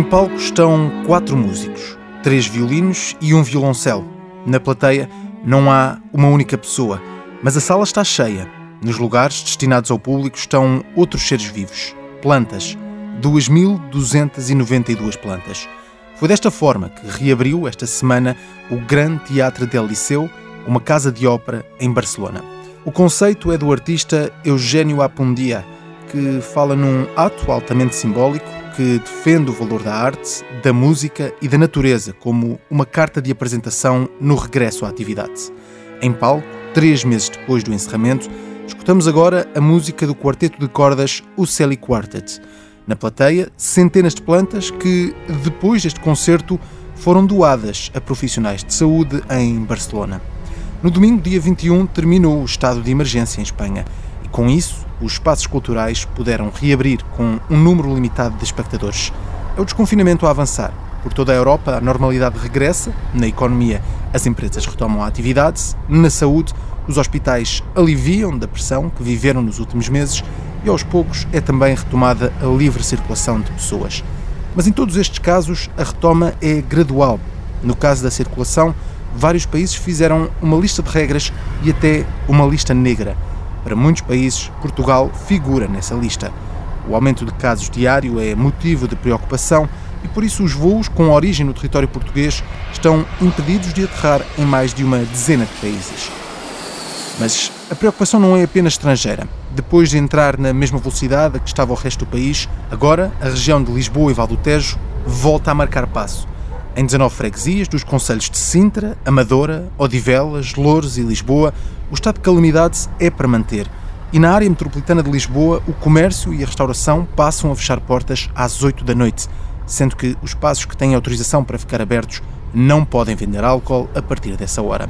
Em palco estão quatro músicos, três violinos e um violoncelo. Na plateia não há uma única pessoa, mas a sala está cheia. Nos lugares destinados ao público estão outros seres vivos, plantas, 2.292 plantas. Foi desta forma que reabriu esta semana o Grande Teatro del Liceu, uma casa de ópera em Barcelona. O conceito é do artista Eugênio Apundia, que fala num ato altamente simbólico que defende o valor da arte, da música e da natureza como uma carta de apresentação no regresso à atividade. Em palco, três meses depois do encerramento, escutamos agora a música do quarteto de cordas O Quartet. Na plateia, centenas de plantas que, depois deste concerto, foram doadas a profissionais de saúde em Barcelona. No domingo, dia 21, terminou o estado de emergência em Espanha e, com isso, os espaços culturais puderam reabrir com um número limitado de espectadores. É o desconfinamento a avançar. Por toda a Europa, a normalidade regressa. Na economia, as empresas retomam a atividade. Na saúde, os hospitais aliviam da pressão que viveram nos últimos meses e, aos poucos, é também retomada a livre circulação de pessoas. Mas em todos estes casos, a retoma é gradual. No caso da circulação, vários países fizeram uma lista de regras e até uma lista negra. Para muitos países, Portugal figura nessa lista. O aumento de casos diário é motivo de preocupação e por isso os voos com origem no território português estão impedidos de aterrar em mais de uma dezena de países. Mas a preocupação não é apenas estrangeira. Depois de entrar na mesma velocidade a que estava o resto do país, agora a região de Lisboa e Val do Tejo volta a marcar passo. Em 19 freguesias dos concelhos de Sintra, Amadora, Odivelas, Louros e Lisboa, o estado de calamidade é para manter. E na área metropolitana de Lisboa, o comércio e a restauração passam a fechar portas às 8 da noite, sendo que os espaços que têm autorização para ficar abertos não podem vender álcool a partir dessa hora.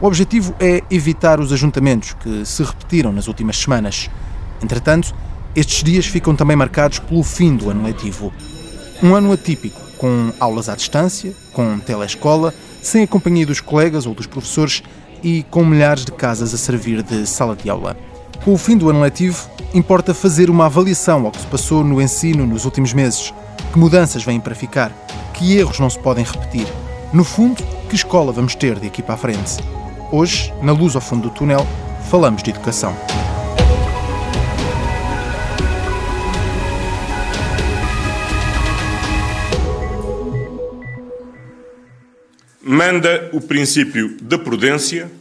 O objetivo é evitar os ajuntamentos que se repetiram nas últimas semanas. Entretanto, estes dias ficam também marcados pelo fim do ano letivo. Um ano atípico, com aulas à distância, com telescola, sem a companhia dos colegas ou dos professores e com milhares de casas a servir de sala de aula. Com o fim do ano letivo, importa fazer uma avaliação ao que se passou no ensino nos últimos meses. Que mudanças vêm para ficar? Que erros não se podem repetir? No fundo, que escola vamos ter de aqui para a frente? Hoje, na luz ao fundo do túnel, falamos de educação. Manda o princípio da prudência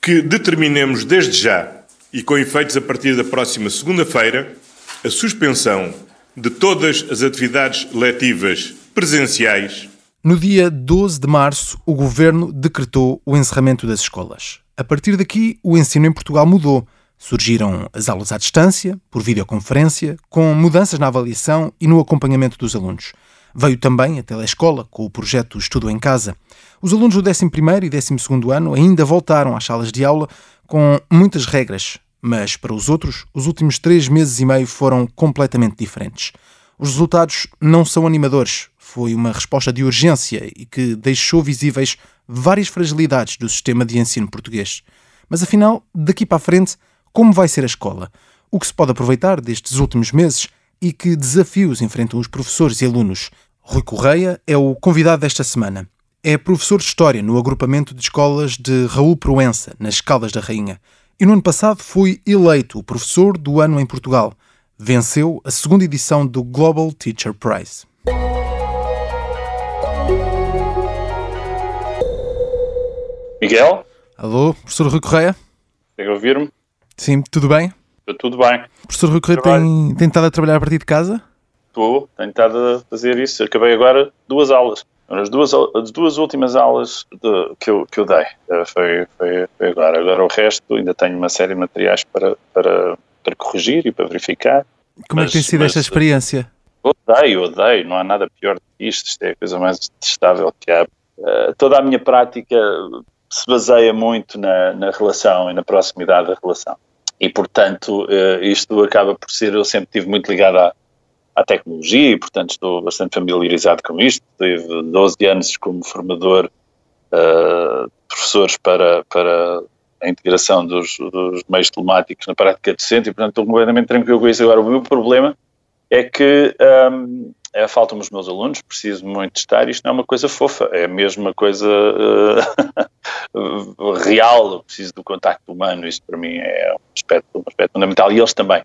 que determinemos desde já e com efeitos a partir da próxima segunda-feira a suspensão de todas as atividades letivas presenciais. No dia 12 de março, o governo decretou o encerramento das escolas. A partir daqui, o ensino em Portugal mudou. Surgiram as aulas à distância, por videoconferência, com mudanças na avaliação e no acompanhamento dos alunos. Veio também a telescola, com o projeto Estudo em Casa. Os alunos do 11º e 12º ano ainda voltaram às salas de aula com muitas regras, mas para os outros, os últimos três meses e meio foram completamente diferentes. Os resultados não são animadores. Foi uma resposta de urgência e que deixou visíveis várias fragilidades do sistema de ensino português. Mas afinal, daqui para a frente, como vai ser a escola? O que se pode aproveitar destes últimos meses e que desafios enfrentam os professores e alunos? Rui Correia é o convidado desta semana. É professor de História no agrupamento de escolas de Raul Proença, nas Caldas da Rainha. E no ano passado foi eleito o professor do ano em Portugal. Venceu a segunda edição do Global Teacher Prize. Miguel? Alô, professor Rui Correia? Consegue ouvir-me? Sim, tudo bem? Tudo bem. O professor Rui Correia tem, tem estado a trabalhar a partir de casa? Estou, tenho estado a fazer isso. Acabei agora duas aulas. As duas, as duas últimas aulas de, que, eu, que eu dei eh, foi, foi, foi, agora. Agora o resto ainda tenho uma série de materiais para, para, para corrigir e para verificar. Como mas, é que tem sido mas, esta experiência? Odeio, odeio, não há nada pior do que isto, isto é a coisa mais detestável que há. Uh, toda a minha prática se baseia muito na, na relação e na proximidade da relação. E, portanto, uh, isto acaba por ser, eu sempre estive muito ligado à, à tecnologia e, portanto, estou bastante familiarizado com isto. Tive 12 anos como formador uh, de professores para, para a integração dos, dos meios telemáticos na prática docente e, portanto, estou completamente tranquilo com isso. Agora, o meu problema é que um, é, faltam os meus alunos, preciso muito estar. Isto não é uma coisa fofa, é mesmo uma coisa uh, real. Eu preciso do contacto humano. Isto para mim é um aspecto, um aspecto fundamental e eles também.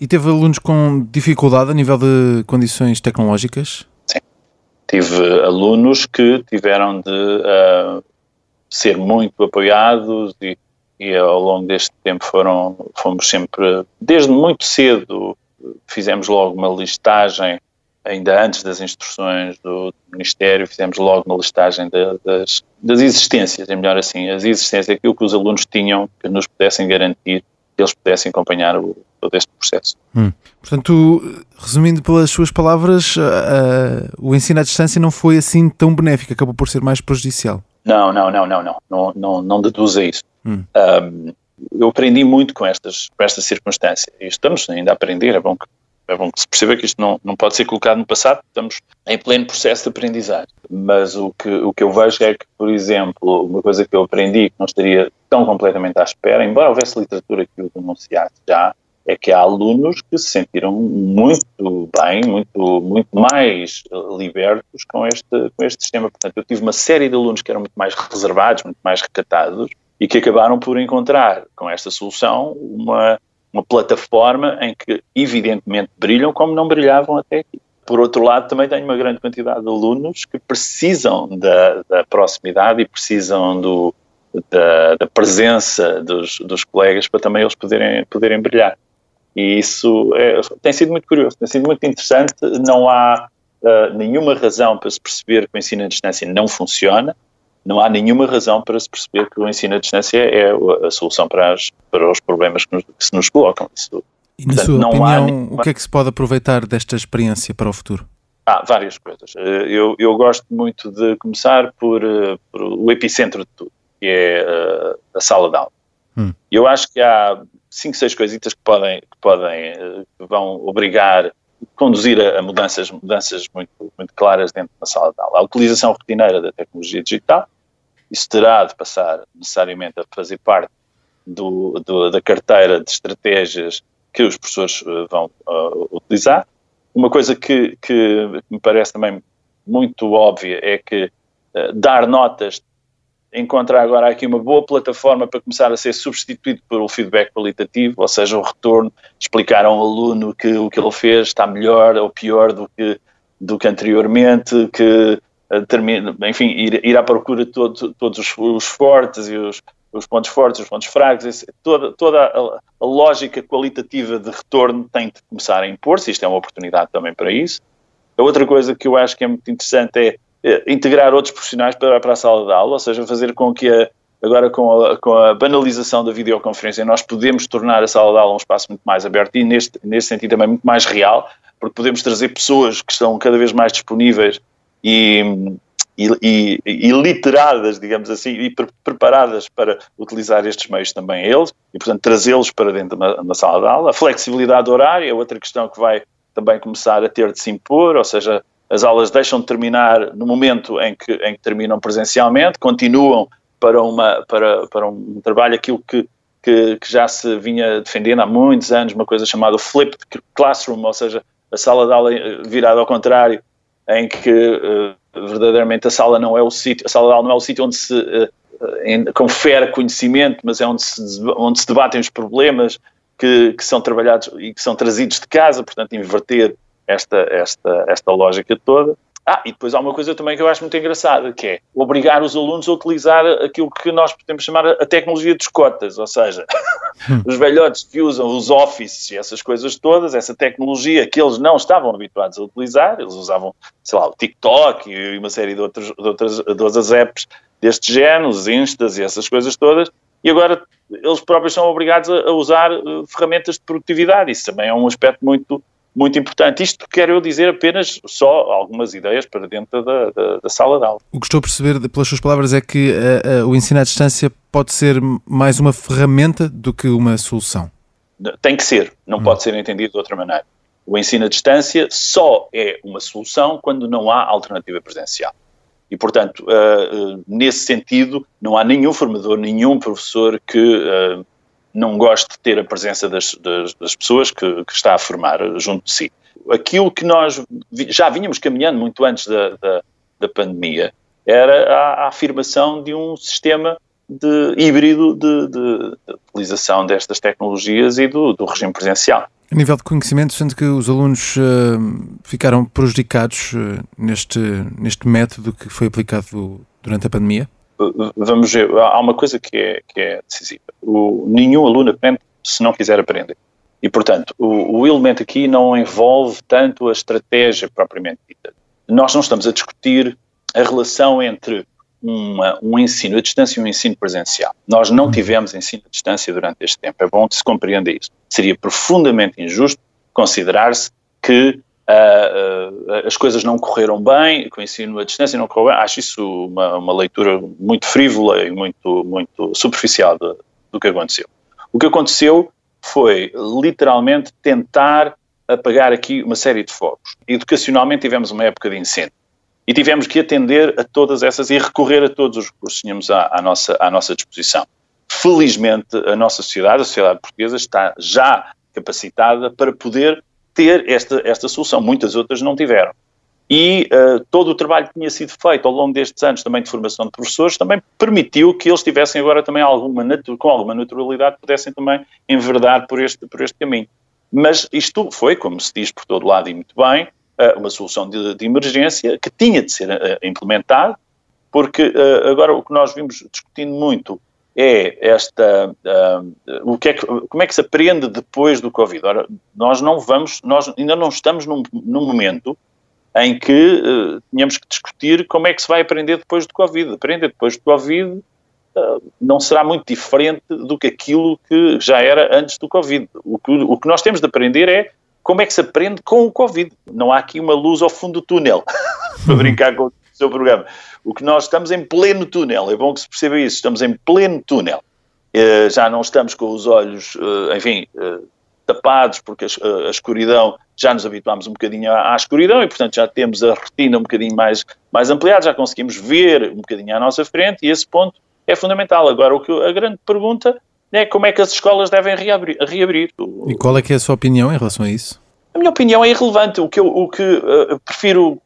E teve alunos com dificuldade a nível de condições tecnológicas? Sim. Tive alunos que tiveram de uh, ser muito apoiados e, e, ao longo deste tempo foram, fomos sempre, desde muito cedo, fizemos logo uma listagem, ainda antes das instruções do Ministério, fizemos logo uma listagem de, das, das existências, é melhor assim, as existências, aquilo que os alunos tinham que nos pudessem garantir que eles pudessem acompanhar o, todo este processo. Hum. Portanto, resumindo pelas suas palavras, uh, o ensino à distância não foi assim tão benéfico, acabou por ser mais prejudicial. Não, não, não, não, não, não, não, não deduza isso. Hum. Um, eu aprendi muito com estas, com esta circunstância e estamos ainda a aprender, é bom que é bom que se perceba que isto não, não pode ser colocado no passado, estamos em pleno processo de aprendizagem. Mas o que, o que eu vejo é que, por exemplo, uma coisa que eu aprendi que não estaria tão completamente à espera, embora houvesse literatura que o denunciasse já, é que há alunos que se sentiram muito bem, muito, muito mais libertos com este, com este sistema. Portanto, eu tive uma série de alunos que eram muito mais reservados, muito mais recatados e que acabaram por encontrar com esta solução uma, uma plataforma em que evidentemente brilham como não brilhavam até aqui. Por outro lado, também tenho uma grande quantidade de alunos que precisam da, da proximidade e precisam do, da, da, presença dos, dos colegas para também eles poderem, poderem brilhar. E isso é, tem sido muito curioso, tem sido muito interessante. Não há uh, nenhuma razão para se perceber que o ensino à distância não funciona, não há nenhuma razão para se perceber que o ensino à distância é a solução para, as, para os problemas que, nos, que, se nos colocam. Isso, e na portanto, sua opinião, nenhuma... o que é que se pode aproveitar desta experiência para o futuro? Há várias coisas. Eh, eu, eu gosto muito de começar por, eh, por o epicentro de tudo, que é a sala de aula. Hum. Eu acho que há cinco, seis coisitas que podem, que podem, eh, que vão obrigar, conduzir a, mudanças, mudanças muito, muito claras dentro da sala de aula. A utilização rotineira da tecnologia digital, isso terá de passar necessariamente a fazer parte do, do, da carteira de estratégias que os professores uh, vão uh, utilizar. Uma coisa que, que me parece também muito óbvia é que uh, dar notas encontrar agora aqui uma boa plataforma para começar a ser substituído pelo feedback qualitativo, ou seja, o retorno, explicar a um aluno que o que ele fez está melhor ou pior do que, do que anteriormente, que eh, termina, enfim, ir, ir à procura de todo, todos os, os, fortes e os, os pontos fortes, os pontos fracos, toda, toda a, a, lógica qualitativa de retorno tem de começar a impor-se, isto é uma oportunidade também para isso. A outra coisa que eu acho que é muito interessante é integrar outros profissionais para, para a sala de aula, ou seja, fazer com que a, agora com a, com a, banalização da videoconferência nós podemos tornar a sala de aula um espaço muito mais aberto e neste, neste sentido também muito mais real, porque podemos trazer pessoas que estão cada vez mais disponíveis e, e, e, e literadas, digamos assim, e pre preparadas para utilizar estes meios também eles, e portanto trazê-los para dentro da, da sala de aula. A flexibilidade horária é outra questão que vai também começar a ter de se impor, ou seja, as aulas deixam de terminar no momento em que, em que terminam presencialmente, continuam para, uma, para, para um trabalho, aquilo que, que, que, já se vinha defendendo há muitos anos, uma coisa chamada flipped classroom, ou seja, a sala de aula virada ao contrário, em que uh, verdadeiramente a sala não é o sítio, a sala de aula não é o sítio onde se uh, em, confere conhecimento, mas é onde se, onde se debatem os problemas que, que são trabalhados e que são trazidos de casa, portanto, inverter esta, esta, esta lógica toda. Ah, e depois há uma coisa também que eu acho muito engraçada, que é obrigar os alunos a utilizar aquilo que nós podemos chamar a tecnologia dos cotas, ou seja, os velhotes que usam os offices e essas coisas todas, essa tecnologia que eles não estavam habituados a utilizar, eles usavam, sei lá, o TikTok e uma série de, outros, de, outras, de outras apps deste género, os Instas e essas coisas todas, e agora eles próprios são obrigados a, a usar uh, ferramentas de produtividade. Isso também é um aspecto muito, muito importante. Isto quero eu dizer apenas só algumas ideias para dentro da, da, da sala de aula. O que estou a perceber pelas suas palavras é que uh, uh, o ensino à distância pode ser mais uma ferramenta do que uma solução. Tem que ser, não hum. pode ser entendido de outra maneira. O ensino à distância só é uma solução quando não há alternativa presencial. E, portanto, uh, uh, nesse sentido, não há nenhum formador, nenhum professor que uh, não goste de ter a presença das, das, das pessoas que, que, está a formar junto de si. Aquilo que nós já vínhamos caminhando muito antes da, da, da pandemia era a, a, afirmação de um sistema de híbrido de, de, de utilização destas tecnologias e do, do regime presencial. A nível de conhecimento, sendo que os alunos uh, ficaram prejudicados uh, neste, neste método que foi aplicado durante a pandemia? Vamos ver, há uma coisa que é, que é decisiva. O, nenhum aluno aprende se não quiser aprender. E, portanto, o, o elemento aqui não envolve tanto a estratégia propriamente dita. Nós não estamos a discutir a relação entre uma, um ensino à distância e um ensino presencial. Nós não tivemos ensino à distância durante este tempo. É bom que se compreenda isso. Seria profundamente injusto considerar-se que uh, uh, as coisas não correram bem, que o ensino à distância não correu bem. Acho isso uma, uma leitura muito frívola e muito, muito superficial de, do que aconteceu. O que aconteceu foi literalmente tentar apagar aqui uma série de fogos. Educacionalmente tivemos uma época de incêndio e tivemos que atender a todas essas e recorrer a todos os recursos que tínhamos à, à, nossa, à nossa disposição. Felizmente, a nossa sociedade, a sociedade portuguesa, está já capacitada para poder ter esta, esta solução. Muitas outras não tiveram. E uh, todo o trabalho que tinha sido feito ao longo destes anos também de formação de professores também permitiu que eles tivessem agora também alguma com alguma naturalidade pudessem também enverdar por este, por este caminho. Mas isto foi, como se diz por todo lado e muito bem, uma solução de, de, emergência que tinha de ser uh, implementado, porque uh, agora o que nós vimos discutindo muito é esta uh, o que é que, como é que se aprende depois do Covid. Ora, nós não vamos, nós ainda não estamos num, num momento em que uh, tínhamos que discutir como é que se vai aprender depois do Covid. Aprender depois do Covid uh, não será muito diferente do que aquilo que já era antes do Covid. O que, o que nós temos de aprender é como é que se aprende com o Covid. Não há aqui uma luz ao fundo do túnel, para brincar com o seu programa. O que nós estamos em pleno túnel, é bom que se perceba isso, estamos em pleno túnel. Uh, já não estamos com os olhos, uh, enfim, uh, tapados, porque a, escuridão, já nos habituámos um bocadinho à, à, escuridão e, portanto, já temos a retina um bocadinho mais, mais ampliada, já conseguimos ver um bocadinho à nossa frente e esse ponto é fundamental. Agora, o que, a grande pergunta é como é que as escolas devem reabrir. reabrir. E qual é que é a sua opinião em relação a isso? A minha opinião é irrelevante. O que eu, o que, uh, prefiro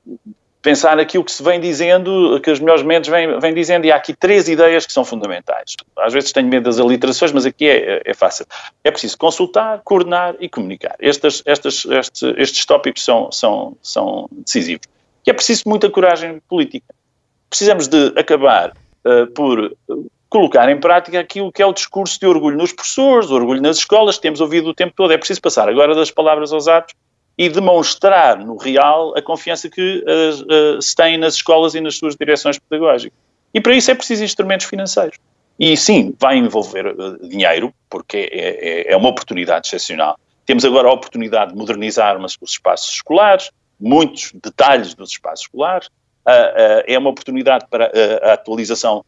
pensar naquilo que se vem dizendo, que os melhores mentes vêm, vêm dizendo, e há aqui três ideias que são fundamentais. Às vezes tenho medo das aliterações, mas aqui é, é fácil. É preciso consultar, coordenar e comunicar. Estes, estes, estes, estes tópicos são, são, são decisivos. E é preciso muita coragem política. Precisamos de acabar uh, por colocar em prática aquilo que é o discurso de orgulho nos professores, orgulho nas escolas, que temos ouvido o tempo todo. É preciso passar agora das palavras aos atos e demonstrar no real a confiança que uh, uh, se tem nas escolas e nas suas direções pedagógicas. E para isso é preciso instrumentos financeiros. E sim, vai envolver uh, dinheiro, porque é, é, é, uma oportunidade excepcional. Temos agora a oportunidade de modernizar os espaços escolares, muitos detalhes dos espaços escolares. é uma oportunidade para a atualização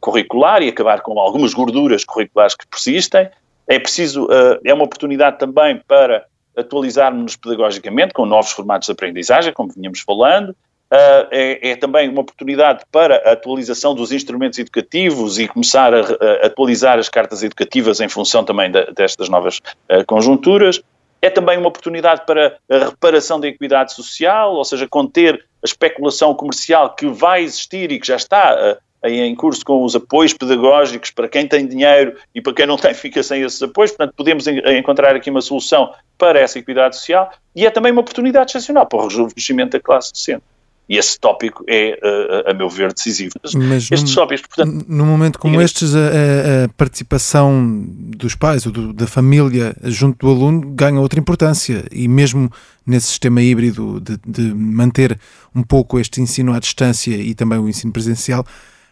curricular e acabar com algumas gorduras curriculares que persistem. É preciso, é uma oportunidade também para atualizarmos-nos pedagogicamente com novos formatos de aprendizagem, como vinhamos falando. Uh, é, é, também uma oportunidade para a atualização dos instrumentos educativos e começar a, a atualizar as cartas educativas em função também de, destas novas uh, conjunturas. É também uma oportunidade para a reparação da equidade social, ou seja, conter a especulação comercial que vai existir e que já está uh, em curso com os apoios pedagógicos para quem tem dinheiro e para quem não tem fica sem esses apoios, portanto podemos encontrar aqui uma solução para essa equidade social e é também uma oportunidade excepcional para o rejuvenescimento da classe docente. E esse tópico é, a, a meu ver, decisivo. Mas Estes num, tópicos, portanto... Num momento como estes, a, a, participação dos pais ou do, da família junto do aluno ganha outra importância e mesmo nesse sistema híbrido de, de manter um pouco este ensino à distância e também o ensino presencial,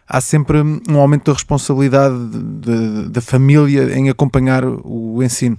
há sempre um aumento da responsabilidade da família em acompanhar o ensino.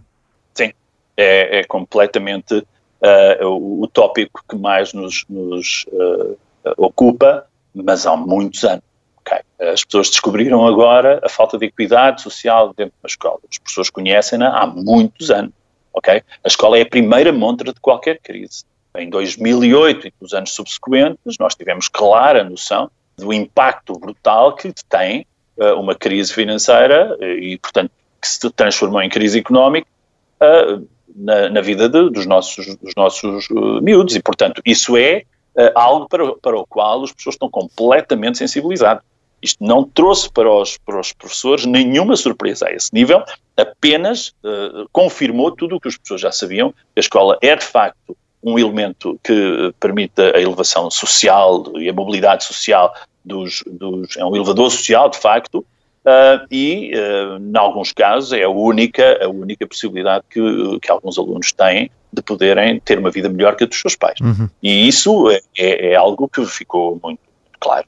Sim, é, é completamente uh, o, o, tópico que mais nos, nos uh, ocupa, mas há muitos anos. Okay. As pessoas descobriram agora a falta de equidade social dentro da escola. As pessoas conhecem-na há muitos anos. Okay? A escola é a primeira montra de qualquer crise. Em 2008 e nos anos subsequentes, nós tivemos clara noção do impacto brutal que tem uh, uma crise financeira uh, e, portanto, que se transformou em crise económica uh, na, na, vida de, dos nossos, dos nossos miúdos. E, portanto, isso é algo para, para o qual as pessoas estão completamente sensibilizadas. Isto não trouxe para os, para os professores nenhuma surpresa a esse nível, apenas uh, confirmou tudo o que as pessoas já sabiam, a escola é de facto um elemento que permite a elevação social e a mobilidade social dos, dos é um elevador social de facto uh, e uh, em alguns casos é a única a única possibilidade que, que alguns alunos têm de poderem ter uma vida melhor que a dos seus pais uhum. e isso é, é, é algo que ficou muito claro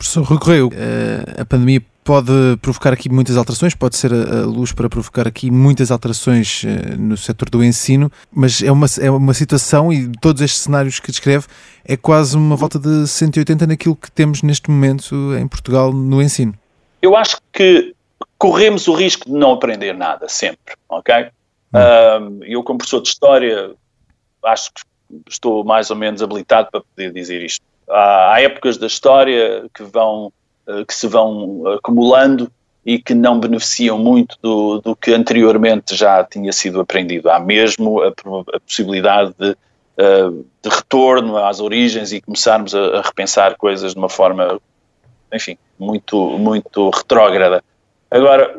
Professor Rui Correio, eh, a pandemia pode provocar aqui muitas alterações, pode ser a luz para provocar aqui muitas alterações eh, no setor do ensino, mas é uma, é uma situação, e todos estes cenários que descreve, é quase uma volta de 180 naquilo que temos neste momento em Portugal no ensino. Eu acho que corremos o risco de não aprender nada, sempre, ok? Hum. eu, como professor de História, acho que estou mais ou menos habilitado para poder dizer isto há, épocas da história que vão que se vão acumulando e que não beneficiam muito do, do que anteriormente já tinha sido aprendido. Há mesmo a, a possibilidade de, eh, de, retorno às origens e começarmos a, a, repensar coisas de uma forma, enfim, muito, muito retrógrada. Agora,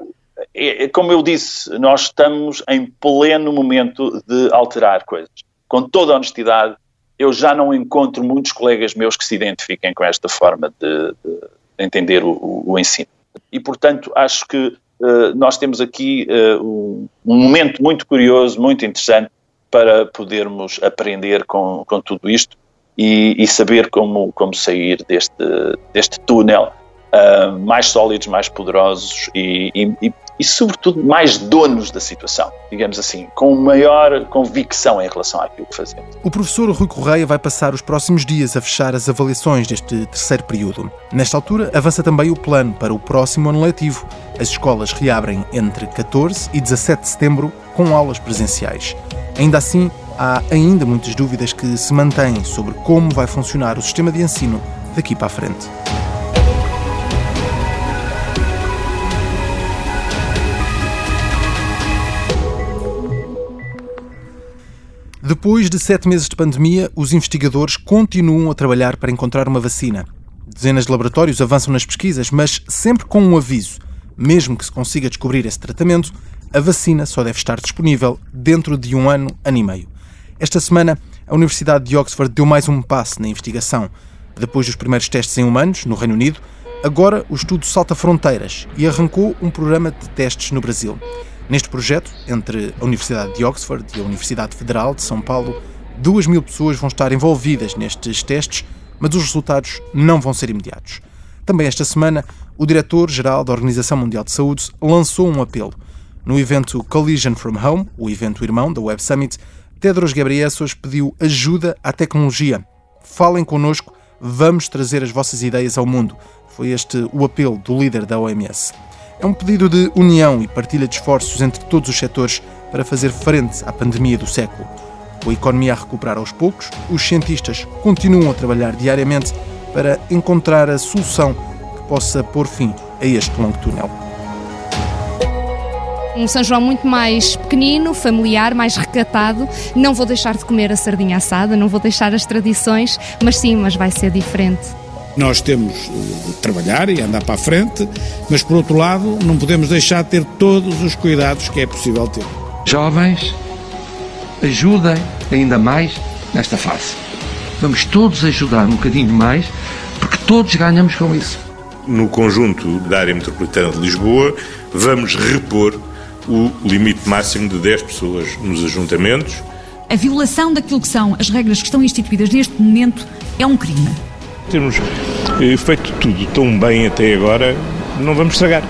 é, é, como eu disse, nós estamos em pleno momento de alterar coisas. Com toda a honestidade, eu já não encontro muitos colegas meus que se identifiquem com esta forma de, de entender o, o, ensino. E, portanto, acho que uh, nós temos aqui uh, um, momento muito curioso, muito interessante, para podermos aprender com, com tudo isto e, e saber como, como sair deste, deste túnel uh, mais sólidos, mais poderosos e, e, e, sobretudo, mais donos da situação, digamos assim, com maior convicção em relação àquilo que fazemos. O professor Rui Correia vai passar os próximos dias a fechar as avaliações deste terceiro período. Nesta altura, avança também o plano para o próximo ano letivo. As escolas reabrem entre 14 e 17 de setembro com aulas presenciais. Ainda assim, há ainda muitas dúvidas que se mantêm sobre como vai funcionar o sistema de ensino daqui para a frente. Depois de sete meses de pandemia, os investigadores continuam a trabalhar para encontrar uma vacina. Dezenas de laboratórios avançam nas pesquisas, mas sempre com um aviso: mesmo que se consiga descobrir esse tratamento, a vacina só deve estar disponível dentro de um ano, ano e meio. Esta semana, a Universidade de Oxford deu mais um passo na investigação. Depois dos primeiros testes em humanos, no Reino Unido, agora o estudo salta fronteiras e arrancou um programa de testes no Brasil. Neste projeto, entre a Universidade de Oxford e a Universidade Federal de São Paulo, duas mil pessoas vão estar envolvidas nestes testes, mas os resultados não vão ser imediatos. Também esta semana, o diretor-geral da Organização Mundial de Saúde lançou um apelo. No evento Collision from Home, o evento irmão da Web Summit, Tedros Ghebreyesus pediu ajuda à tecnologia. Falem connosco, vamos trazer as vossas ideias ao mundo. Foi este o apelo do líder da OMS. É um pedido de união e partilha de esforços entre todos os setores para fazer frente à pandemia do século. Com a economia a recuperar aos poucos, os cientistas continuam a trabalhar diariamente para encontrar a solução que possa pôr fim a este longo túnel. Um São João muito mais pequenino, familiar, mais recatado. Não vou deixar de comer a sardinha assada, não vou deixar as tradições, mas sim, mas vai ser diferente. Nós temos de trabalhar e andar para a frente, mas por outro lado, não podemos deixar de ter todos os cuidados que é possível ter. Jovens, ajudem ainda mais nesta fase. Vamos todos ajudar um bocadinho mais, porque todos ganhamos com isso. No conjunto da área metropolitana de Lisboa, vamos repor o limite máximo de 10 pessoas nos ajuntamentos. A violação daquilo que são as regras que estão instituídas neste momento é um crime temos eh, feito tudo tão bem até agora, não vamos estragar.